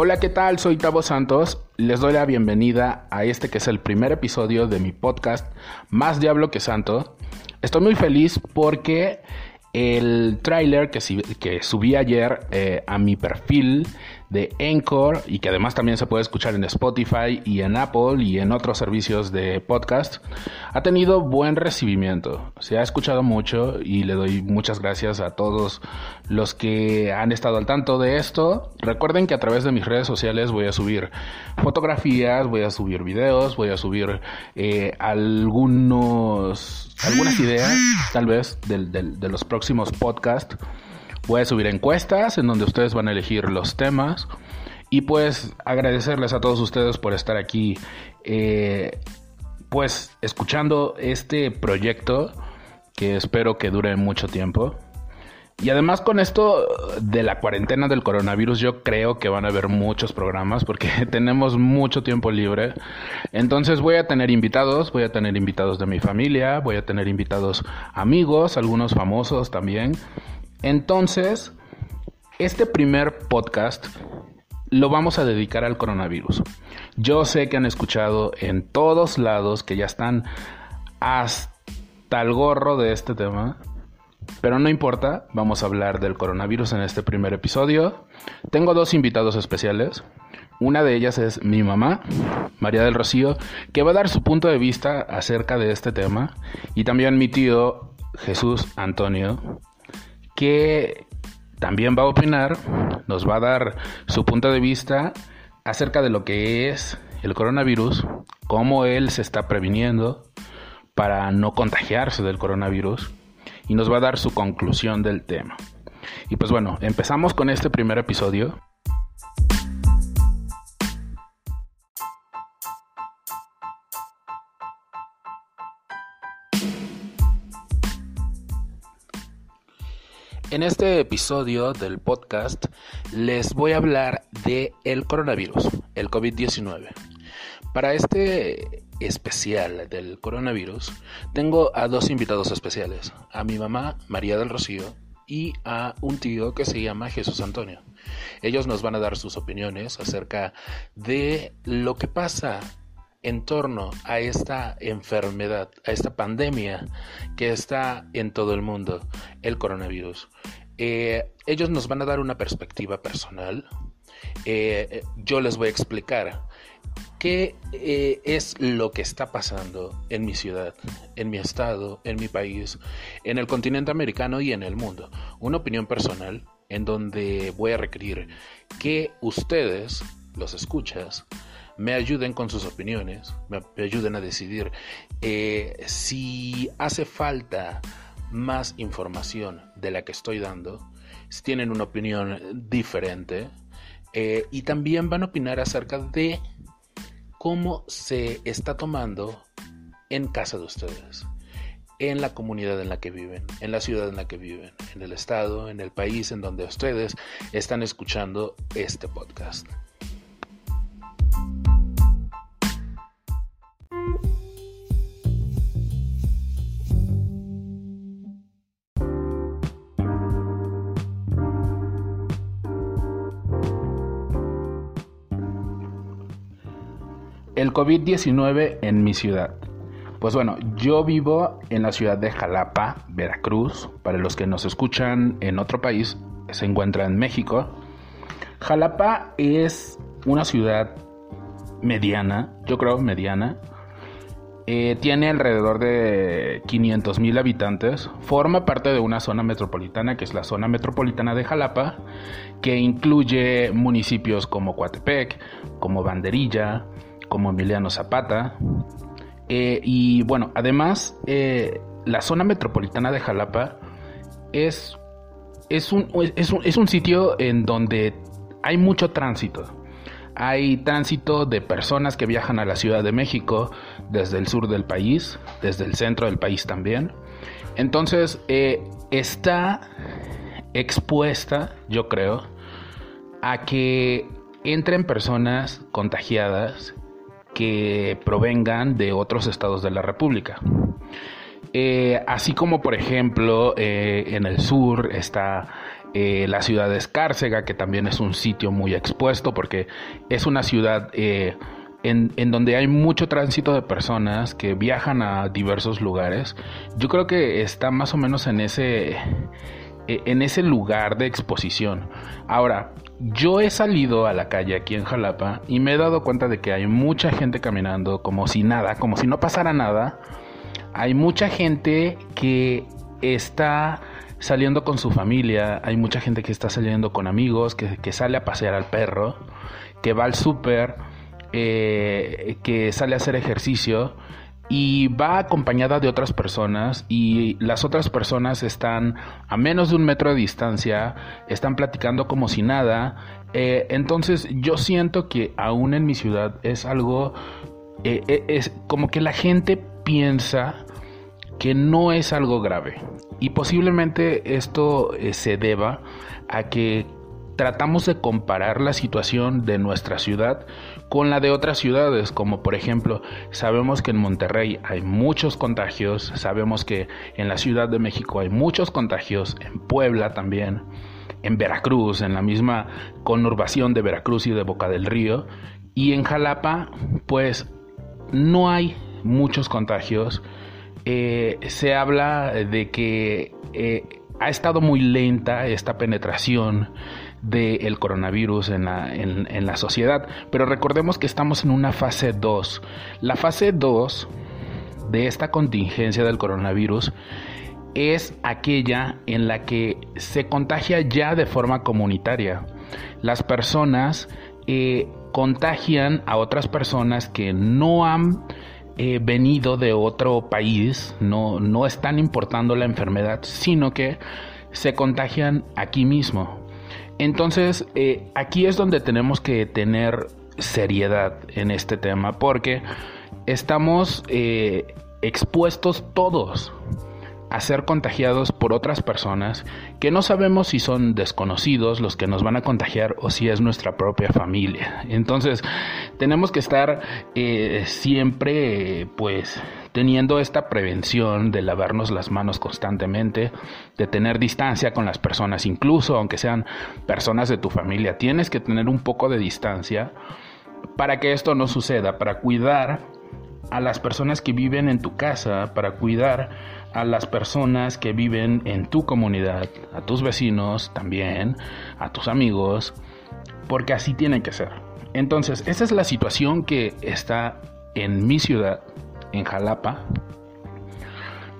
Hola, ¿qué tal? Soy Tavo Santos. Les doy la bienvenida a este que es el primer episodio de mi podcast Más Diablo que Santo. Estoy muy feliz porque el tráiler que, subí ayer eh, a mi perfil de Anchor y que además también se puede escuchar en Spotify y en Apple y en otros servicios de podcast, ha tenido buen recibimiento. Se ha escuchado mucho y le doy muchas gracias a todos los que han estado al tanto de esto. Recuerden que a través de mis redes sociales voy a subir fotografías, voy a subir videos, voy a subir eh, algunos, algunas ideas tal vez de los próximos podcasts A subir encuestas en donde ustedes van a elegir los temas. Y pues agradecerles a todos ustedes por estar aquí, eh, pues escuchando este proyecto que espero que dure mucho tiempo. Y además con esto de la cuarentena del coronavirus yo creo que van a haber muchos programas porque tenemos mucho tiempo libre. Entonces voy a tener invitados, voy a tener invitados de mi familia, voy a tener invitados amigos, algunos famosos también. Entonces, este primer podcast lo vamos a dedicar al coronavirus. Yo sé que han escuchado en todos lados que ya están hasta el gorro de este tema, pero no importa, vamos a hablar del coronavirus en este primer episodio. Tengo dos invitados especiales. Una de ellas es mi mamá, María del Rocío, que va a dar su punto de vista acerca de este tema. Y también mi tío, Jesús Antonio, que también va a opinar, nos va a dar su punto de vista acerca de lo que es el coronavirus, cómo él se está previniendo para no contagiarse del coronavirus y nos va a dar su conclusión del tema. Y pues bueno, empezamos con este primer episodio. En este episodio del podcast les voy a hablar de el coronavirus, el COVID-19. Para este especial del coronavirus tengo a dos invitados especiales, a mi mamá María del Rocío y a un tío que se llama Jesús Antonio. Ellos nos van a dar sus opiniones acerca de lo que pasa en torno a esta enfermedad, a esta pandemia que está en todo el mundo, el coronavirus. Eh, ellos nos van a dar una perspectiva personal. Eh, yo les voy a explicar qué eh, es lo que está pasando en mi ciudad, en mi estado, en mi país, en el continente americano y en el mundo. Una opinión personal en donde voy a requerir que ustedes, los escuchas, me ayuden con sus opiniones, me, ayuden a decidir eh, si hace falta más información de la que estoy dando, si tienen una opinión diferente eh, y también van a opinar acerca de cómo se está tomando en casa de ustedes, en la comunidad en la que viven, en la ciudad en la que viven, en el estado, en el país en donde ustedes están escuchando este podcast. El COVID-19 en mi ciudad. Pues bueno, yo vivo en la ciudad de Jalapa, Veracruz. Para los que nos escuchan en otro país, se encuentra en México. Jalapa es una ciudad mediana, yo creo mediana. Eh, tiene alrededor de 500 mil habitantes. Forma parte de una zona metropolitana que es la zona metropolitana de Jalapa, que incluye municipios como Coatepec, como Banderilla, como Emiliano Zapata. Eh, y bueno, además, eh, la zona metropolitana de Jalapa es, es, un, es, un, es un sitio en donde hay mucho tránsito. Hay tránsito de personas que viajan a la Ciudad de México desde el sur del país, desde el centro del país también. Entonces, eh, está expuesta, yo creo, a que entren personas contagiadas que provengan de otros estados de la República. Eh, así como por ejemplo eh, en el sur está eh, la ciudad de Escárcega, que también es un sitio muy expuesto porque es una ciudad eh, en, en, donde hay mucho tránsito de personas que viajan a diversos lugares. Yo creo que está más o menos en ese, e, en ese lugar de exposición. Ahora, yo he salido a la calle aquí en Jalapa y me he dado cuenta de que hay mucha gente caminando como si nada, como si no pasara nada. Hay mucha gente que está saliendo con su familia, hay mucha gente que está saliendo con amigos, que, sale a pasear al perro, que va al súper, eh, que sale a hacer ejercicio y va acompañada de otras personas y las otras personas están a menos de un metro de distancia, están platicando como si nada. Eh, entonces yo siento que aún en mi ciudad es algo, eh, es como que la gente piensa que no es algo grave. Y posiblemente esto eh, se deba a que tratamos de comparar la situación de nuestra ciudad con la de otras ciudades, como por ejemplo, sabemos que en Monterrey hay muchos contagios, sabemos que en la Ciudad de México hay muchos contagios, en Puebla también, en Veracruz, en la misma conurbación de Veracruz y de Boca del Río, y en Jalapa, pues no hay muchos contagios, eh, se habla de que eh, ha estado muy lenta esta penetración del coronavirus en la, en la sociedad, pero recordemos que estamos en una fase 2. La fase 2 de esta contingencia del coronavirus es aquella en la que se contagia ya de forma comunitaria. Las personas eh, contagian a otras personas que no han venido de otro país, no, no están importando la enfermedad, sino que se contagian aquí mismo. Entonces, eh, aquí es donde tenemos que tener seriedad en este tema, porque estamos eh, expuestos todos a ser contagiados por otras personas que no sabemos si son desconocidos los que nos van a contagiar o si es nuestra propia familia. Entonces tenemos que estar eh, siempre pues teniendo esta prevención de lavarnos las manos constantemente, de tener distancia con las personas, incluso aunque sean personas de tu familia, tienes que tener un poco de distancia para que esto no suceda, para cuidar a las personas que viven en tu casa, para cuidar a las personas que viven en tu comunidad, a tus vecinos también, a tus amigos, porque así tiene que ser. Entonces, esa es la situación que está en mi ciudad, en Jalapa.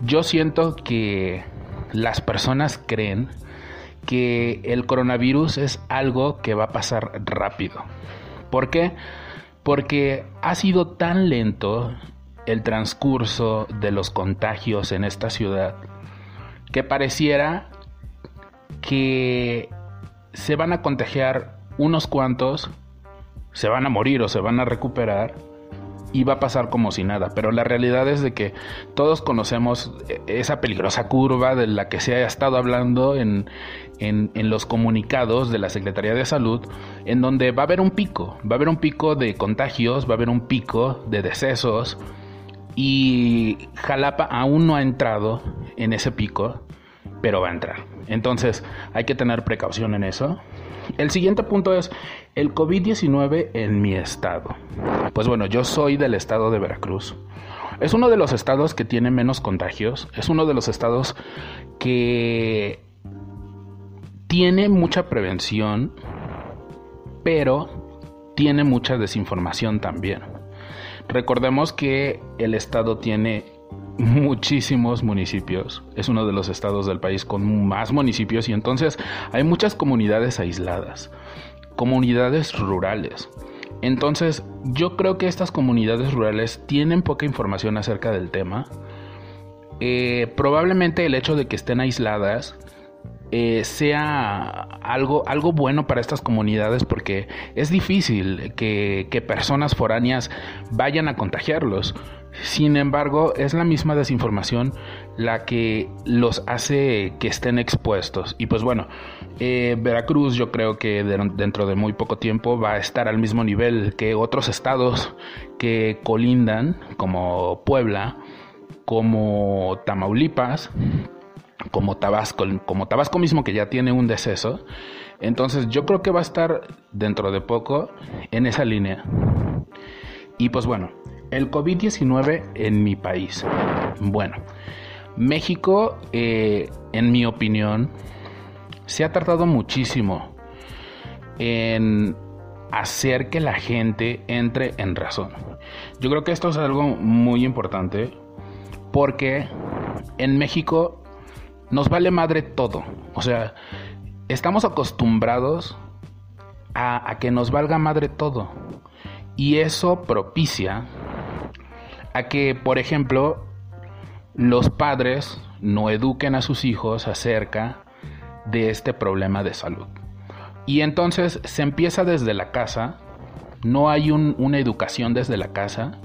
Yo siento que las personas creen que el coronavirus es algo que va a pasar rápido. ¿Por qué? Porque ha sido tan lento el transcurso de los contagios en esta ciudad que pareciera que se van a contagiar unos cuantos, se van a morir o se van a recuperar y va a pasar como si nada. Pero la realidad es de que todos conocemos esa peligrosa curva de la que se ha estado hablando en, en, los comunicados de la Secretaría de Salud, en donde va a haber un pico, va a haber un pico de contagios, va a haber un pico de decesos, y Jalapa aún no ha entrado en ese pico, pero va a entrar. Entonces hay que tener precaución en eso. El siguiente punto es el COVID-19 en mi estado. Pues bueno, yo soy del estado de Veracruz. Es uno de los estados que tiene menos contagios. Es uno de los estados que tiene mucha prevención, pero tiene mucha desinformación también. Recordemos que el estado tiene muchísimos municipios. Es uno de los estados del país con más municipios y entonces hay muchas comunidades aisladas, comunidades rurales. Entonces yo creo que estas comunidades rurales tienen poca información acerca del tema. Eh, probablemente el hecho de que estén aisladas eh, sea algo, algo bueno para estas comunidades porque es difícil que, que personas foráneas vayan a contagiarlos. Sin embargo, es la misma desinformación la que los hace que estén expuestos. Y pues bueno, eh, Veracruz yo creo que dentro de muy poco tiempo va a estar al mismo nivel que otros estados que colindan, como Puebla, como Tamaulipas, como Tabasco, como Tabasco mismo que ya tiene un deceso. Entonces yo creo que va a estar dentro de poco en esa línea. Y pues bueno, el COVID-19 en mi país. Bueno, México, eh, en mi opinión, se ha tardado muchísimo en hacer que la gente entre en razón. Yo creo que esto es algo muy importante porque en México nos vale madre todo. O sea, estamos acostumbrados a, que nos valga madre todo. Y eso propicia a que, por ejemplo, los padres no eduquen a sus hijos acerca de este problema de salud. Y entonces se empieza desde la casa, no hay una educación desde la casa,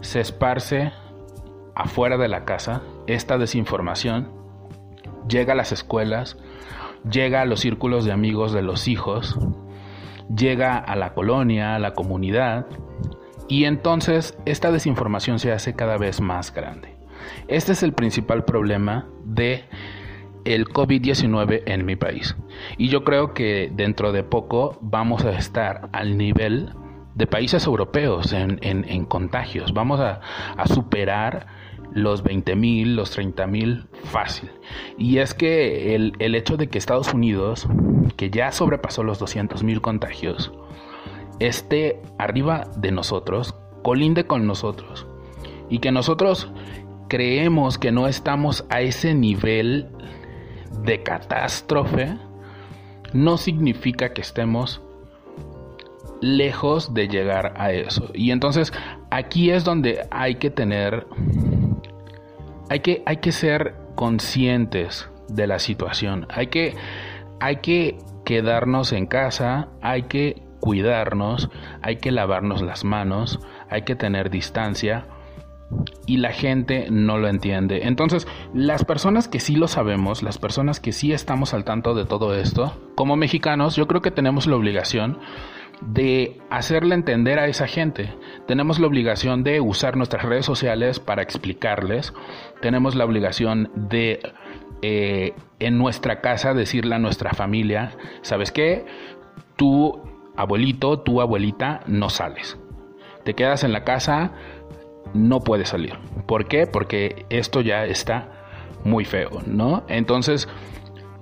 se esparce afuera de la casa esta desinformación, llega a las escuelas, llega a los círculos de amigos de los hijos, llega a la colonia, a la comunidad, y entonces esta desinformación se hace cada vez más grande. Este es el principal problema de el COVID-19 en mi país. Y yo creo que dentro de poco vamos a estar al nivel de países europeos en, contagios. Vamos a, superar los 20 mil, los 30 mil fácil. Y es que el, el, hecho de que Estados Unidos, que ya sobrepasó los 200 mil contagios, esté arriba de nosotros, colinde con nosotros, y que nosotros creemos que no estamos a ese nivel de catástrofe, no significa que estemos lejos de llegar a eso. Y entonces aquí es donde hay que tener, hay que, hay que ser conscientes de la situación. Hay que, hay que quedarnos en casa, hay que cuidarnos, hay que lavarnos las manos, hay que tener distancia y la gente no lo entiende. Entonces, las personas que sí lo sabemos, las personas que sí estamos al tanto de todo esto, como mexicanos, yo creo que tenemos la obligación de hacerle entender a esa gente. Tenemos la obligación de usar nuestras redes sociales para explicarles. Tenemos la obligación de eh, en nuestra casa decirle a nuestra familia, ¿sabes qué? Tu abuelito, tu abuelita, no sales. Te quedas en la casa, no puedes salir. ¿Por qué? Porque esto ya está muy feo, ¿no? Entonces,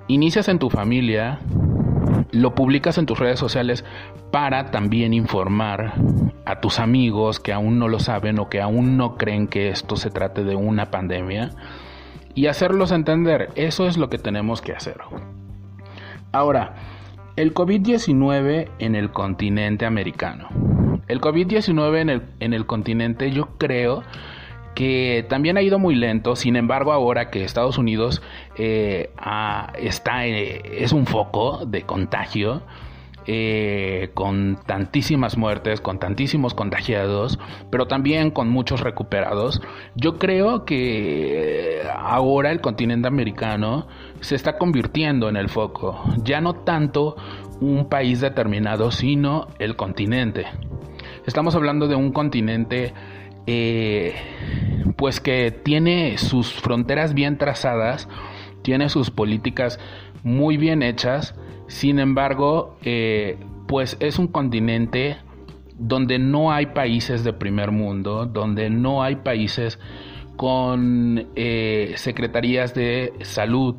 inicias en tu familia, lo publicas en tus redes sociales para también informar a tus amigos que aún no lo saben o que aún no creen que esto se trate de una pandemia y hacerlos entender. Eso es lo que tenemos que hacer. Ahora, el COVID-19 en el continente americano. El COVID-19 en el, en el continente yo creo que también ha ido muy lento, sin embargo ahora que Estados Unidos eh, está, eh, es un foco de contagio, eh, con tantísimas muertes, con tantísimos contagiados, pero también con muchos recuperados. Yo creo que ahora el continente americano se está convirtiendo en el foco, ya no tanto un país determinado, sino el continente. Estamos hablando de un continente eh, pues que tiene sus fronteras bien trazadas, tiene sus políticas muy bien hechas, sin embargo, eh, pues es un continente donde no hay países de primer mundo, donde no hay países con eh, secretarías de salud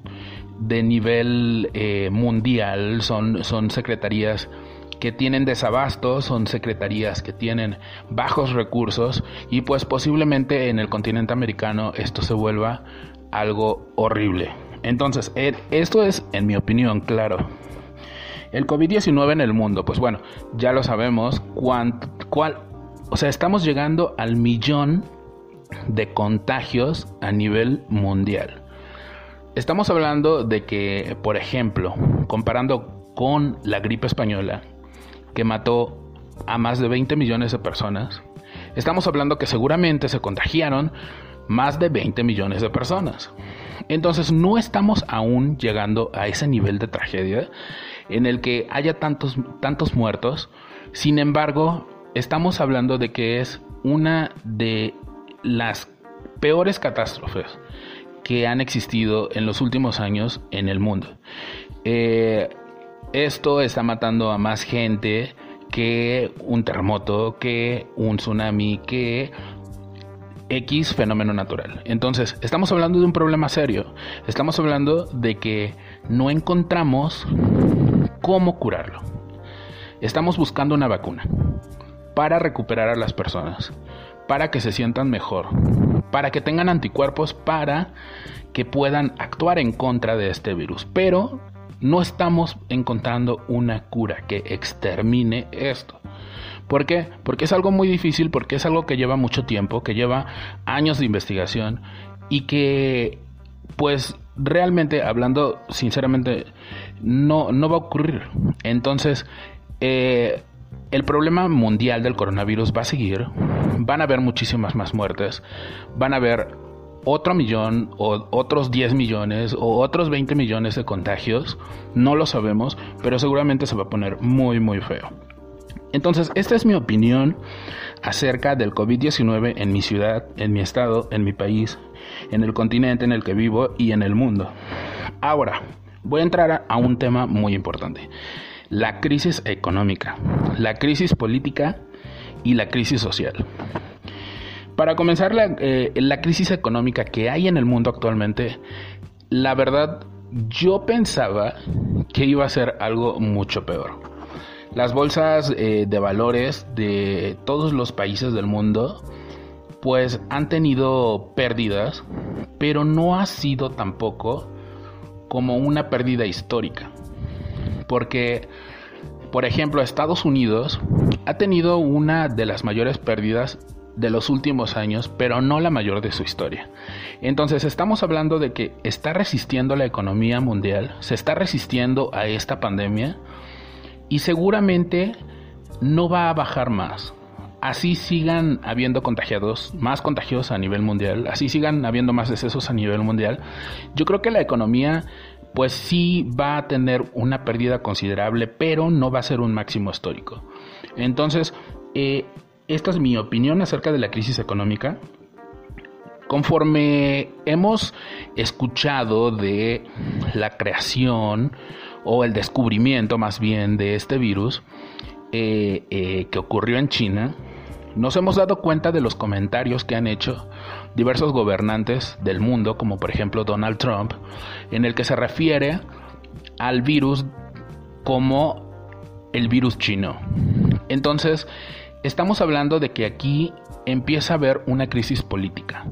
de nivel mundial, son, son secretarías que tienen desabasto, son secretarías que tienen bajos recursos y pues posiblemente en el continente americano esto se vuelva algo horrible. Entonces, esto es en mi opinión, claro, el COVID-19 en el mundo, pues bueno, ya lo sabemos, cuál, o sea, estamos llegando al millón de contagios a nivel mundial. Estamos hablando de que, por ejemplo, comparando con la gripe española, que mató a más de 20 millones de personas, estamos hablando que seguramente se contagiaron más de 20 millones de personas. Entonces no estamos aún llegando a ese nivel de tragedia en el que haya tantos, tantos muertos. Sin embargo, estamos hablando de que es una de las peores catástrofes que han existido en los últimos años en el mundo. Eh, esto está matando a más gente que un terremoto, que un tsunami, que X fenómeno natural. Entonces, estamos hablando de un problema serio. Estamos hablando de que no encontramos cómo curarlo. Estamos buscando una vacuna para recuperar a las personas, para que se sientan mejor, para que tengan anticuerpos, para que puedan actuar en contra de este virus. Pero no estamos encontrando una cura que extermine esto. ¿Por qué? Porque es algo muy difícil, porque es algo que lleva mucho tiempo, que lleva años de investigación y que, pues, realmente, hablando sinceramente, no, no va a ocurrir. Entonces, eh, el problema mundial del coronavirus va a seguir, van a haber muchísimas más muertes, van a haber otro millón o otros 10 millones o otros 20 millones de contagios, no lo sabemos, pero seguramente se va a poner muy muy feo. Entonces, esta es mi opinión acerca del COVID-19 en mi ciudad, en mi estado, en mi país, en el continente en el que vivo y en el mundo. Ahora, voy a entrar a un tema muy importante. La crisis económica, la crisis política y la crisis social. Para comenzar, la, eh, la crisis económica que hay en el mundo actualmente, la verdad, yo pensaba que iba a ser algo mucho peor. Las bolsas eh, de valores de todos los países del mundo pues han tenido pérdidas, pero no ha sido tampoco como una pérdida histórica. Porque, por ejemplo, Estados Unidos ha tenido una de las mayores pérdidas de los últimos años, pero no la mayor de su historia. Entonces estamos hablando de que está resistiendo la economía mundial, se está resistiendo a esta pandemia y seguramente no va a bajar más. Así sigan habiendo contagiados, más contagios a nivel mundial, así sigan habiendo más decesos a nivel mundial. Yo creo que la economía pues sí va a tener una pérdida considerable, pero no va a ser un máximo histórico. Entonces, eh, esta es mi opinión acerca de la crisis económica. Conforme hemos escuchado de la creación o el descubrimiento más bien de este virus eh, eh, que ocurrió en China, nos hemos dado cuenta de los comentarios que han hecho diversos gobernantes del mundo, como por ejemplo Donald Trump, en el que se refiere al virus como el virus chino. Entonces, estamos hablando de que aquí empieza a haber una crisis política.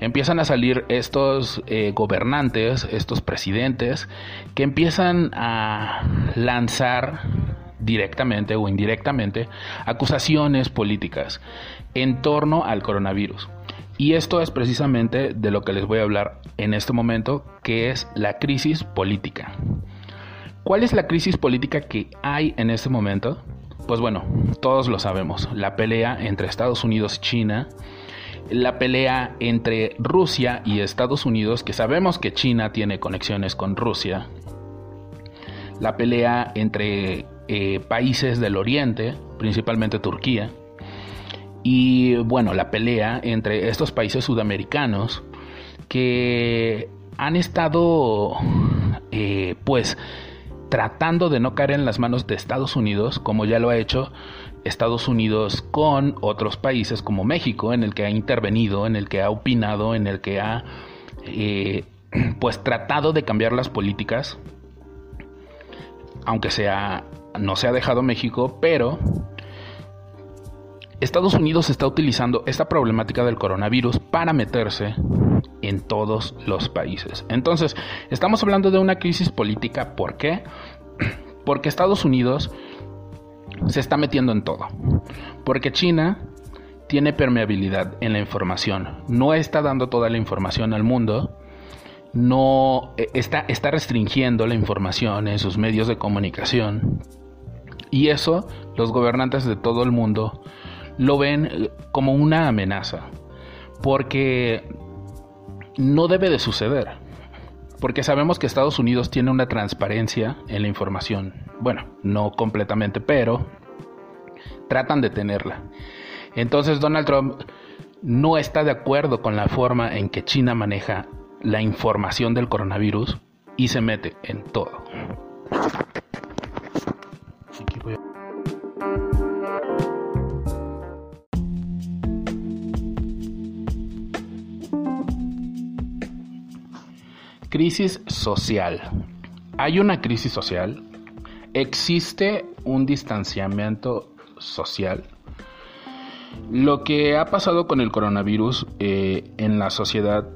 Empiezan a salir estos eh, gobernantes, estos presidentes, que empiezan a lanzar directamente o indirectamente acusaciones políticas en torno al coronavirus. Y esto es precisamente de lo que les voy a hablar en este momento, que es la crisis política. ¿Cuál es la crisis política que hay en este momento? Pues bueno, todos lo sabemos. La pelea entre Estados Unidos y China, la pelea entre Rusia y Estados Unidos, que sabemos que China tiene conexiones con Rusia, la pelea entre eh, países del Oriente, principalmente Turquía, y bueno, la pelea entre estos países sudamericanos que han estado eh, pues tratando de no caer en las manos de Estados Unidos, como ya lo ha hecho Estados Unidos con otros países como México, en el que ha intervenido, en el que ha opinado, en el que ha eh, pues tratado de cambiar las políticas, aunque sea no se ha dejado México, pero Estados Unidos está utilizando esta problemática del coronavirus para meterse en todos los países. Entonces, estamos hablando de una crisis política. ¿Por qué? Porque Estados Unidos se está metiendo en todo. Porque China tiene permeabilidad en la información. No está dando toda la información al mundo. No eh, está, está restringiendo la información en sus medios de comunicación. Y eso los gobernantes de todo el mundo lo ven eh, como una amenaza. Porque no debe de suceder. Porque sabemos que Estados Unidos tiene una transparencia en la información. Bueno, no completamente, pero tratan de tenerla. Entonces Donald Trump no está de acuerdo con la forma en que China maneja la información del coronavirus y se mete en todo. Crisis social. Hay una crisis social. Existe un distanciamiento social. Lo que ha pasado con el coronavirus eh, en la sociedad,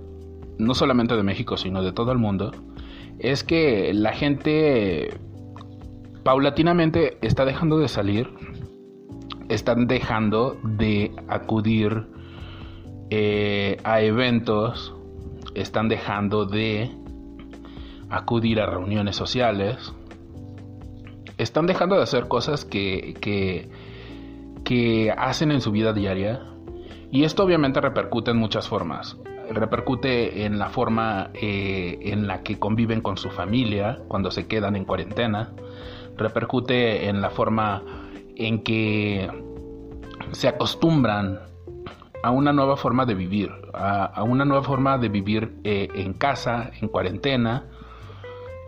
no solamente de México, sino de todo el mundo, es que la gente paulatinamente está dejando de salir, están dejando de acudir eh, a eventos, están dejando de acudir a reuniones sociales, están dejando de hacer cosas que, que, hacen en su vida diaria y esto obviamente repercute en muchas formas. Repercute en la forma eh, en la que conviven con su familia cuando se quedan en cuarentena. Repercute en la forma en que se acostumbran a una nueva forma de vivir, a, una nueva forma de vivir eh, en casa, en cuarentena,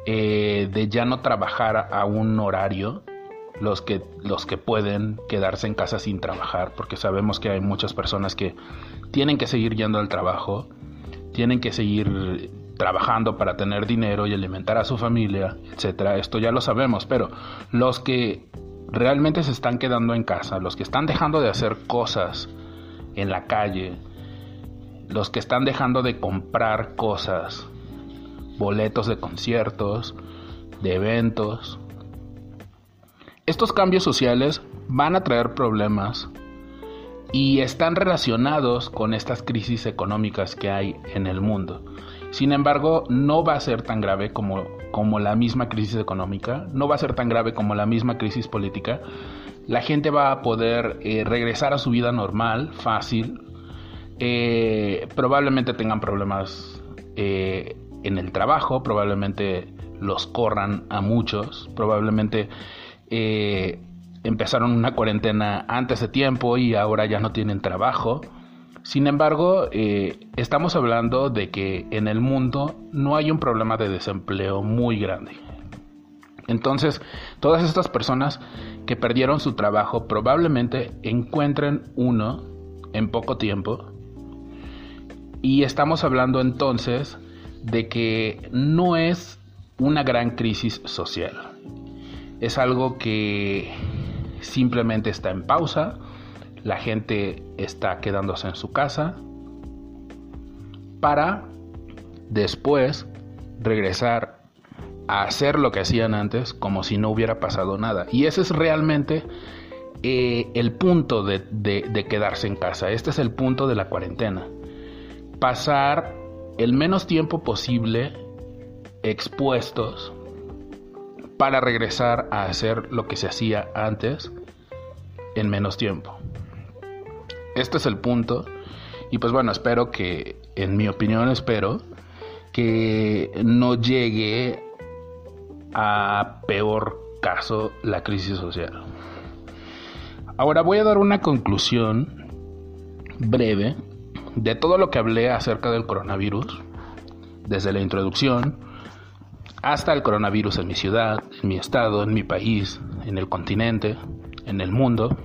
eh, de ya no trabajar a un horario, los que, los que pueden quedarse en casa sin trabajar, porque sabemos que hay muchas personas que tienen que seguir yendo al trabajo, tienen que seguir trabajando para tener dinero y alimentar a su familia, etcétera. Esto ya lo sabemos, pero los que realmente se están quedando en casa, los que están dejando de hacer cosas en la calle, los que están dejando de comprar cosas boletos de conciertos, de eventos. Estos cambios sociales van a traer problemas y están relacionados con estas crisis económicas que hay en el mundo. Sin embargo, no va a ser tan grave como, como la misma crisis económica, no va a ser tan grave como la misma crisis política. La gente va a poder eh, regresar a su vida normal, fácil. Eh, probablemente tengan problemas eh, en el trabajo, probablemente los corran a muchos, probablemente eh, empezaron una cuarentena antes de tiempo y ahora ya no tienen trabajo. Sin embargo, eh, estamos hablando de que en el mundo no hay un problema de desempleo muy grande. Entonces, todas estas personas que perdieron su trabajo probablemente encuentren uno en poco tiempo. Y estamos hablando entonces de que no es una gran crisis social. Es algo que simplemente está en pausa, la gente está quedándose en su casa para después regresar a hacer lo que hacían antes como si no hubiera pasado nada. Y ese es realmente eh, el punto de, de quedarse en casa. Este es el punto de la cuarentena. Pasar el menos tiempo posible expuestos para regresar a hacer lo que se hacía antes en menos tiempo. Este es el punto. Y pues bueno, espero que, en mi opinión, espero que no llegue a peor caso la crisis social. Ahora voy a dar una conclusión breve de todo lo que hablé acerca del coronavirus, desde la introducción hasta el coronavirus en mi ciudad, en mi estado, en mi país, en el continente, en el mundo,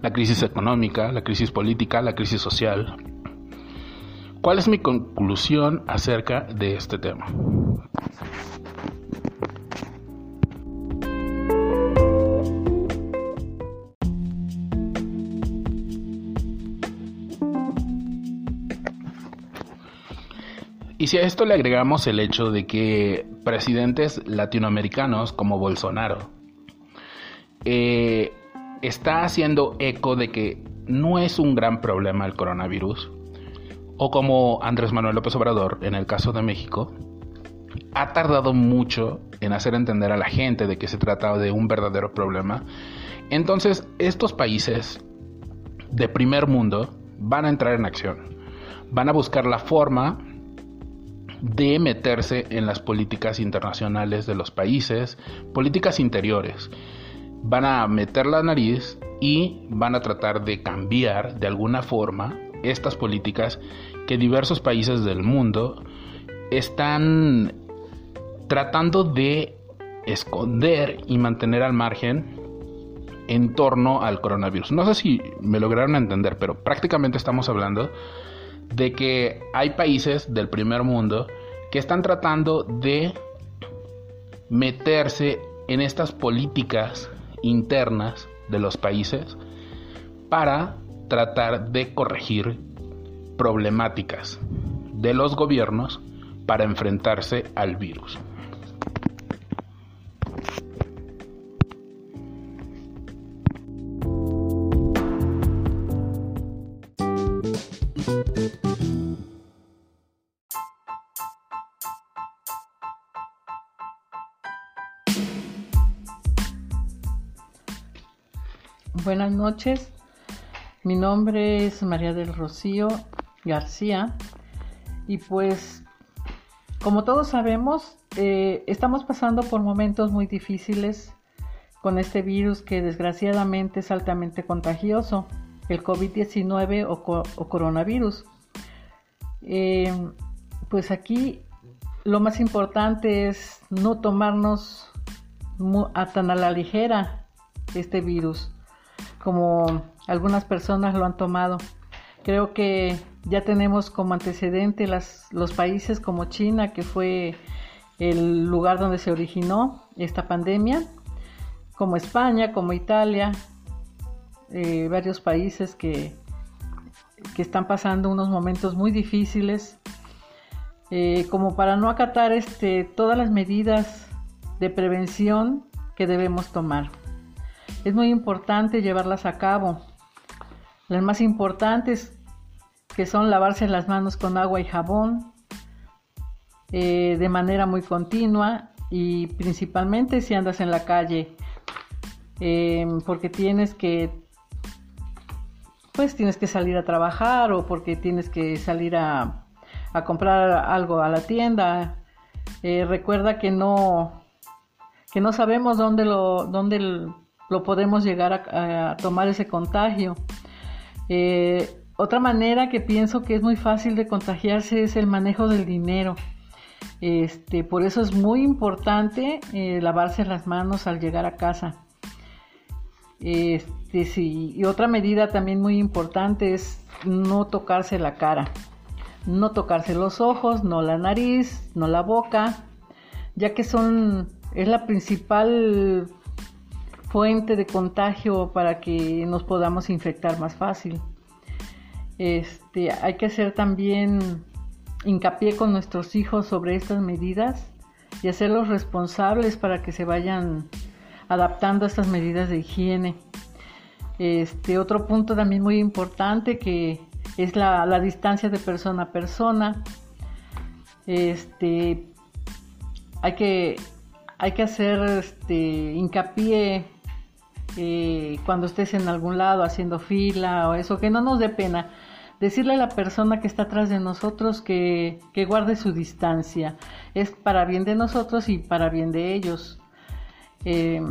la crisis económica, la crisis política, la crisis social. ¿Cuál es mi conclusión acerca de este tema? Y si a esto le agregamos el hecho de que presidentes latinoamericanos como Bolsonaro eh, está haciendo eco de que no es un gran problema el coronavirus, o como Andrés Manuel López Obrador en el caso de México, ha tardado mucho en hacer entender a la gente de que se trata de un verdadero problema. Entonces, estos países de primer mundo van a entrar en acción. Van a buscar la forma de meterse en las políticas internacionales de los países, políticas interiores. Van a meter la nariz y van a tratar de cambiar de alguna forma estas políticas que diversos países del mundo están tratando de esconder y mantener al margen en torno al coronavirus. No sé si me lograron entender, pero prácticamente estamos hablando de que hay países del primer mundo que están tratando de meterse en estas políticas internas de los países para tratar de corregir problemáticas de los gobiernos para enfrentarse al virus. Buenas noches, mi nombre es María del Rocío García. Y pues como todos sabemos eh, estamos pasando por momentos muy difíciles con este virus que desgraciadamente es altamente contagioso, el COVID-19 o, coronavirus. Eh, pues aquí lo más importante es no tomarnos a tan a la ligera este virus como algunas personas lo han tomado. Creo que ya tenemos como antecedente los países como China, que fue el lugar donde se originó esta pandemia, como España, como Italia, eh, varios países que, que, están pasando unos momentos muy difíciles, eh, como para no acatar este, todas las medidas de prevención que debemos tomar. Es muy importante llevarlas a cabo. Las más importantes que son lavarse las manos con agua y jabón eh, de manera muy continua y principalmente si andas en la calle em, porque tienes que pues tienes que salir a trabajar o porque tienes que salir a, comprar algo a la tienda eh, recuerda que no que no sabemos dónde lo dónde lo podemos llegar a, tomar ese contagio. Eh, otra manera que pienso que es muy fácil de contagiarse es el manejo del dinero. Este, por eso es muy importante eh, lavarse las manos al llegar a casa. Este, sí. Y otra medida también muy importante es no tocarse la cara, no tocarse los ojos, no la nariz, no la boca, ya que son es la principal fuente de contagio para que nos podamos infectar más fácil. Este, hay que hacer también hincapié con nuestros hijos sobre estas medidas y hacerlos responsables para que se vayan adaptando a estas medidas de higiene. Este, otro punto también muy importante que es la, distancia de persona a persona. Este, hay que, hay que hacer este, hincapié eh, cuando estés en algún lado haciendo fila o eso, que no nos dé pena. Decirle a la persona que está atrás de nosotros que, guarde su distancia. Es para bien de nosotros y para bien de ellos. Eh,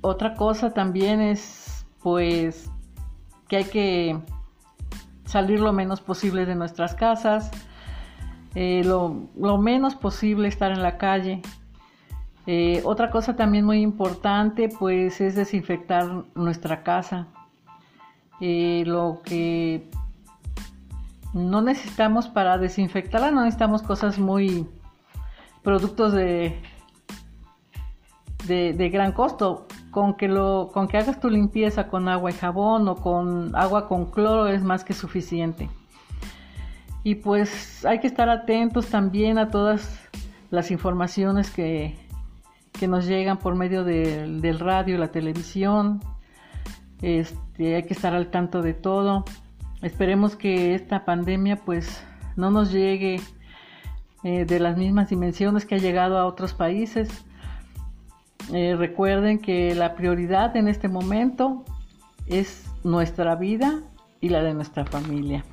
otra cosa también es, pues, que hay que salir lo menos posible de nuestras casas, eh, lo, lo, menos posible estar en la calle, eh, otra cosa también muy importante pues es desinfectar nuestra casa. Eh, lo que no necesitamos para desinfectarla, no necesitamos cosas muy productos de, de, gran costo. Con que, lo, con que hagas tu limpieza con agua y jabón o con agua con cloro es más que suficiente. Y pues hay que estar atentos también a todas las informaciones que, que nos llegan por medio del radio la televisión. Este, hay que estar al tanto de todo. Esperemos que esta pandemia pues no nos llegue eh, de las mismas dimensiones que ha llegado a otros países. Eh, recuerden que la prioridad en este momento es nuestra vida y la de nuestra familia.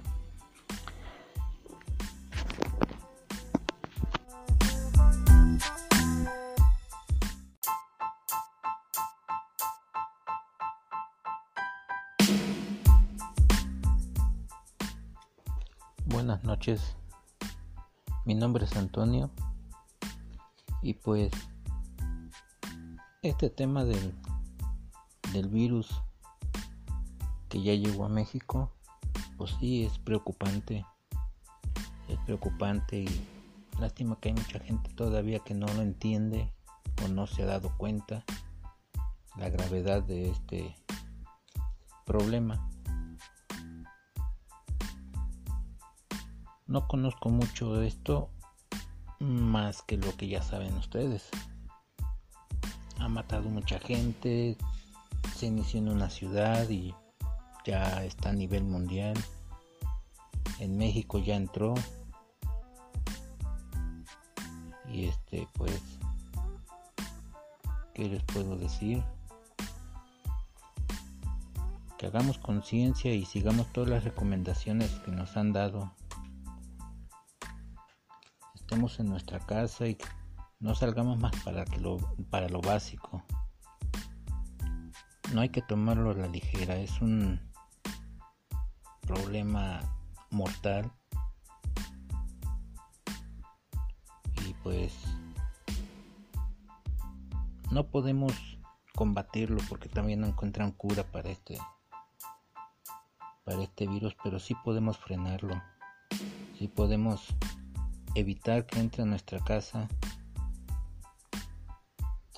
Mi nombre es Antonio y pues este tema del, del virus que ya llegó a México, pues sí es preocupante. Es preocupante y lástima que hay mucha gente todavía que no lo entiende o no se ha dado cuenta la gravedad de este problema. No conozco mucho de esto más que lo que ya saben ustedes. Ha matado mucha gente, se inició en una ciudad y ya está a nivel mundial. En México ya entró. Y este pues ¿qué les puedo decir? Que hagamos conciencia y sigamos todas las recomendaciones que nos han dado. En nuestra casa y no salgamos más para, lo, para lo básico. No hay que tomarlo a la ligera, es un problema mortal. Y pues no podemos combatirlo porque también no encuentran cura para este para este virus, pero sí podemos frenarlo. Sí podemos evitar que entre a nuestra casa.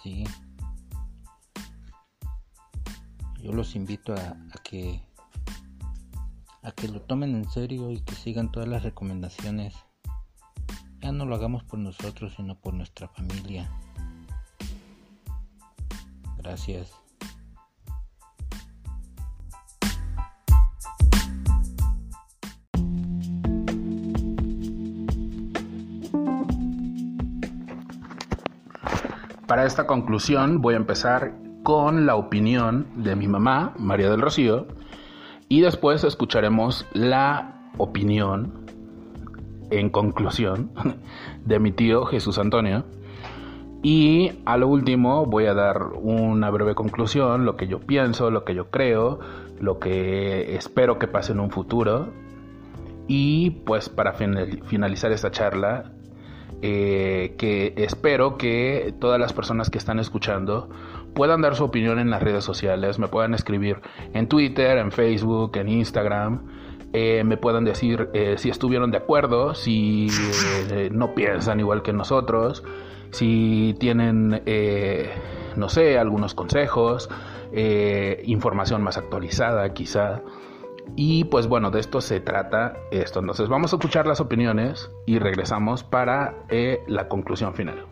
Sí. Yo los invito a, a que a que lo tomen en serio y que sigan todas las recomendaciones. Ya no lo hagamos por nosotros, sino por nuestra familia. Gracias. Para esta conclusión voy a empezar con la opinión de mi mamá, María del Rocío, y después escucharemos la opinión, en conclusión, de mi tío Jesús Antonio. Y a lo último voy a dar una breve conclusión, lo que yo pienso, lo que yo creo, lo que espero que pase en un futuro. Y pues para finalizar esta charla, eh, que espero que todas las personas que están escuchando puedan dar su opinión en las redes sociales, me puedan escribir en Twitter, en Facebook, en Instagram, eh, me puedan decir eh, si estuvieron de acuerdo, si no piensan igual que nosotros, si tienen, no sé, algunos consejos, información más actualizada quizá. Y pues bueno, de esto se trata esto. Entonces vamos a escuchar las opiniones y regresamos para eh, la conclusión final.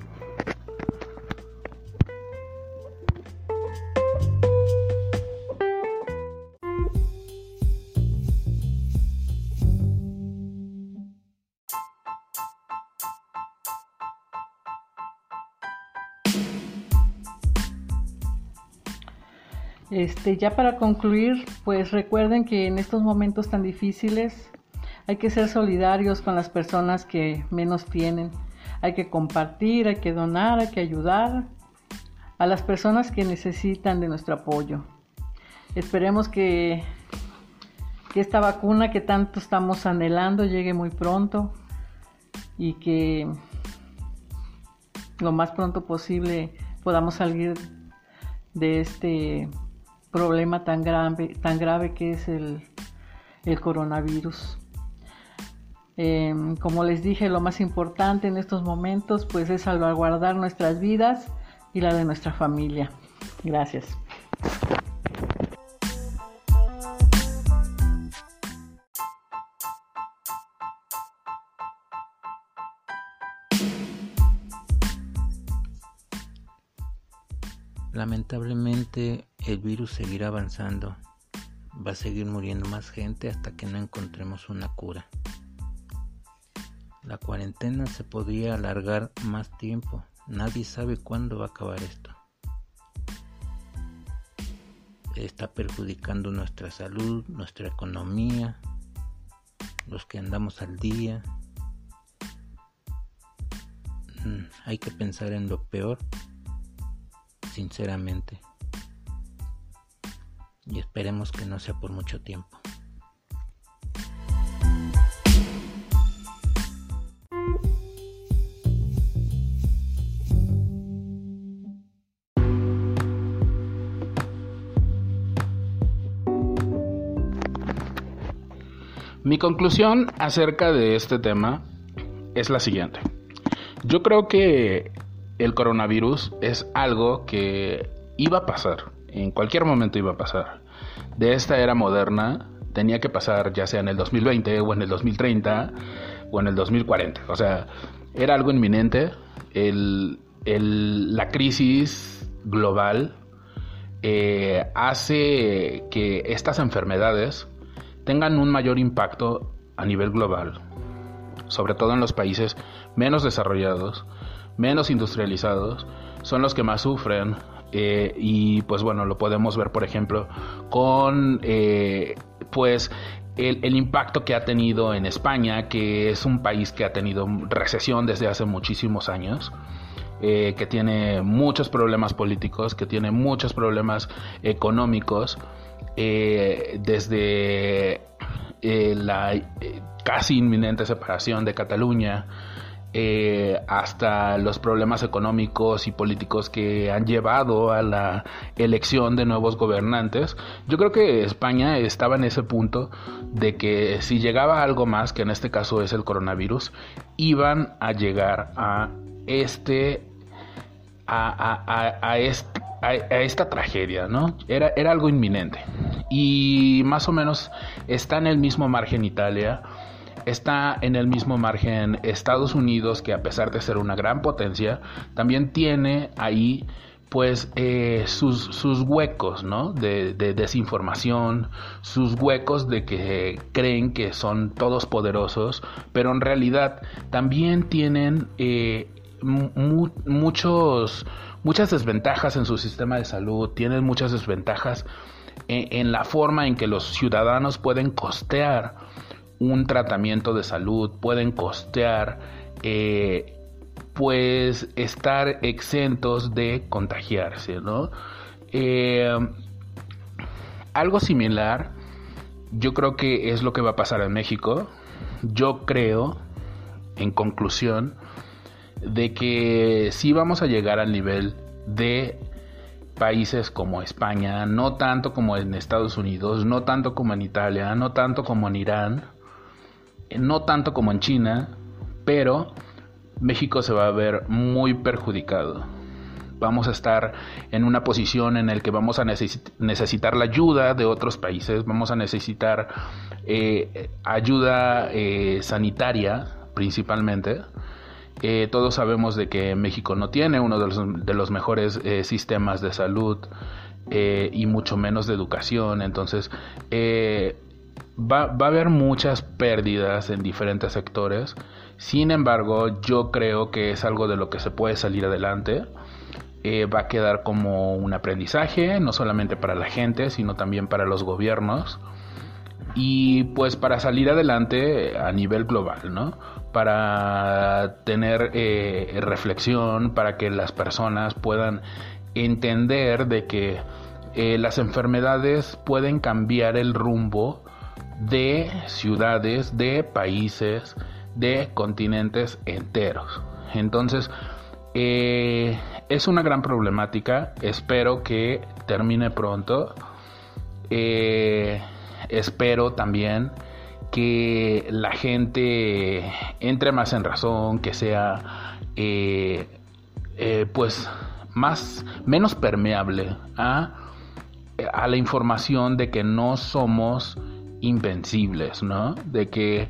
Este, ya para concluir, pues recuerden que en estos momentos tan difíciles hay que ser solidarios con las personas que menos tienen. Hay que compartir, hay que donar, hay que ayudar a las personas que necesitan de nuestro apoyo. Esperemos que, que esta vacuna que tanto estamos anhelando llegue muy pronto y que lo más pronto posible podamos salir de este problema tan grave, tan grave que es el, coronavirus. Em, como les dije, lo más importante en estos momentos pues es salvaguardar nuestras vidas y la de nuestra familia. Gracias. Lamentablemente el virus seguirá avanzando. Va a seguir muriendo más gente hasta que no encontremos una cura. La cuarentena se podría alargar más tiempo. Nadie sabe cuándo va a acabar esto. Está perjudicando nuestra salud, nuestra economía, los que andamos al día. Mm, hay que pensar en lo peor sinceramente. Y esperemos que no sea por mucho tiempo. Mi conclusión acerca de este tema es la siguiente. Yo creo que el coronavirus es algo que iba a pasar, en cualquier momento iba a pasar. De esta era moderna tenía que pasar ya sea en el 2020 o en el 2030 o en el 2040. O sea, era algo inminente. la crisis global eh, hace que estas enfermedades tengan un mayor impacto a nivel global, sobre todo en los países menos desarrollados, menos industrializados, son los que más sufren. Eh, y pues bueno, lo podemos ver por ejemplo con eh, pues el, impacto que ha tenido en España, que es un país que ha tenido recesión desde hace muchísimos años. Eh, que tiene muchos problemas políticos, que tiene muchos problemas económicos, eh, desde la casi inminente separación de Cataluña, eh, hasta los problemas económicos y políticos que han llevado a la elección de nuevos gobernantes. Yo creo que España estaba en ese punto de que si llegaba algo más, que en este caso es el coronavirus, iban a llegar a este a, esta tragedia, ¿no? Era, era algo inminente. Y más o menos está en el mismo margen Italia está en el mismo margen Estados Unidos, que a pesar de ser una gran potencia, también tiene ahí pues eh, sus, sus, huecos ¿no? de, desinformación, sus huecos de que creen que son todos poderosos, pero en realidad también tienen eh, muchos, muchas desventajas en su sistema de salud, tienen muchas desventajas en, en la forma en que los ciudadanos pueden costear un tratamiento de salud, pueden costear, eh, pues estar exentos de contagiarse, ¿no? Eh, algo similar, yo creo que es lo que va a pasar en México. Yo creo, en conclusión, de que sí vamos a llegar al nivel de países como España, no tanto como en Estados Unidos, no tanto como en Italia, no tanto como en Irán, no tanto como en China, pero México se va a ver muy perjudicado. Vamos a estar en una posición en la que vamos a necesitar la ayuda de otros países, vamos a necesitar eh, ayuda eh, sanitaria principalmente. Eh, todos sabemos de que México no tiene uno de los, de los mejores sistemas de salud y mucho menos de educación, entonces va, a haber muchas pérdidas en diferentes sectores. Sin embargo, yo creo que es algo de lo que se puede salir adelante. Eh, va a quedar como un aprendizaje, no solamente para la gente, sino también para los gobiernos. Y pues para salir adelante a nivel global, ¿no? Para tener eh, reflexión, para que las personas puedan entender de que eh, las enfermedades pueden cambiar el rumbo de ciudades, de países, de continentes enteros. Entonces, eh, es una gran problemática. Espero que termine pronto. Eh, espero también que la gente entre más en razón, que sea eh, pues más menos permeable a, a la información de que no somos invencibles, ¿no? De que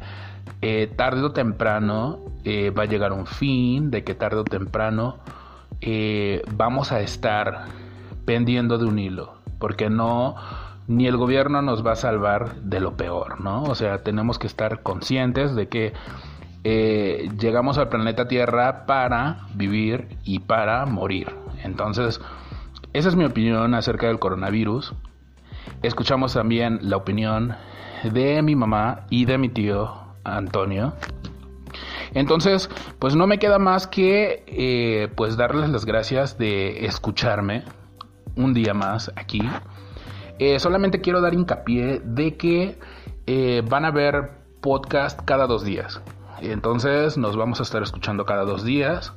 eh, tarde o temprano eh, va a llegar un fin, de que tarde o temprano eh, vamos a estar pendiendo de un hilo, porque no, ni el gobierno nos va a salvar de lo peor, ¿no? O sea, tenemos que estar conscientes de que llegamos al planeta Tierra para vivir y para morir. Entonces, esa es mi opinión acerca del coronavirus. Escuchamos también la opinión de mi mamá y de mi tío Antonio. Entonces, pues no me queda más que eh, pues darles las gracias de escucharme un día más aquí. Eh, solamente quiero dar hincapié de que eh, van a ver podcast cada dos días. Entonces nos vamos a estar escuchando cada dos días.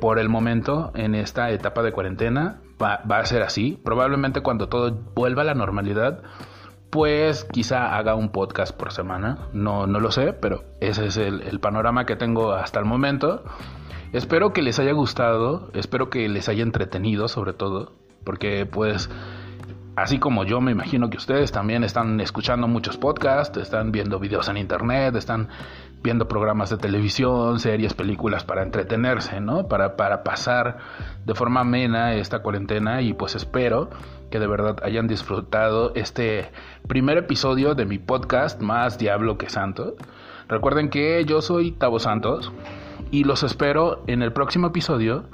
por el momento, en esta etapa de cuarentena, va, va, a ser así. Probablemente cuando todo vuelva a la normalidad, pues quizá haga un podcast por semana. No, no lo sé, pero ese es el, el panorama que tengo hasta el momento. Espero que les haya gustado, espero que les haya entretenido sobre todo, porque pues así como yo me imagino que ustedes también están escuchando muchos podcasts, están viendo videos en internet, están viendo programas de televisión, series, películas para entretenerse, ¿no? Para, para pasar de forma amena esta cuarentena y pues espero que de verdad hayan disfrutado este primer episodio de mi podcast Más Diablo que Santo. Recuerden que yo soy Tavo Santos y los espero en el próximo episodio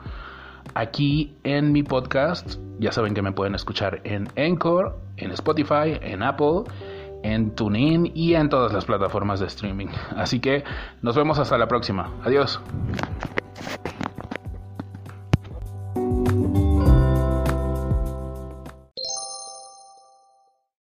aquí en mi podcast. Ya saben que me pueden escuchar en Encore, en Spotify, en Apple, en TuneIn y en todas las plataformas de streaming. Así que nos vemos hasta la próxima. Adiós.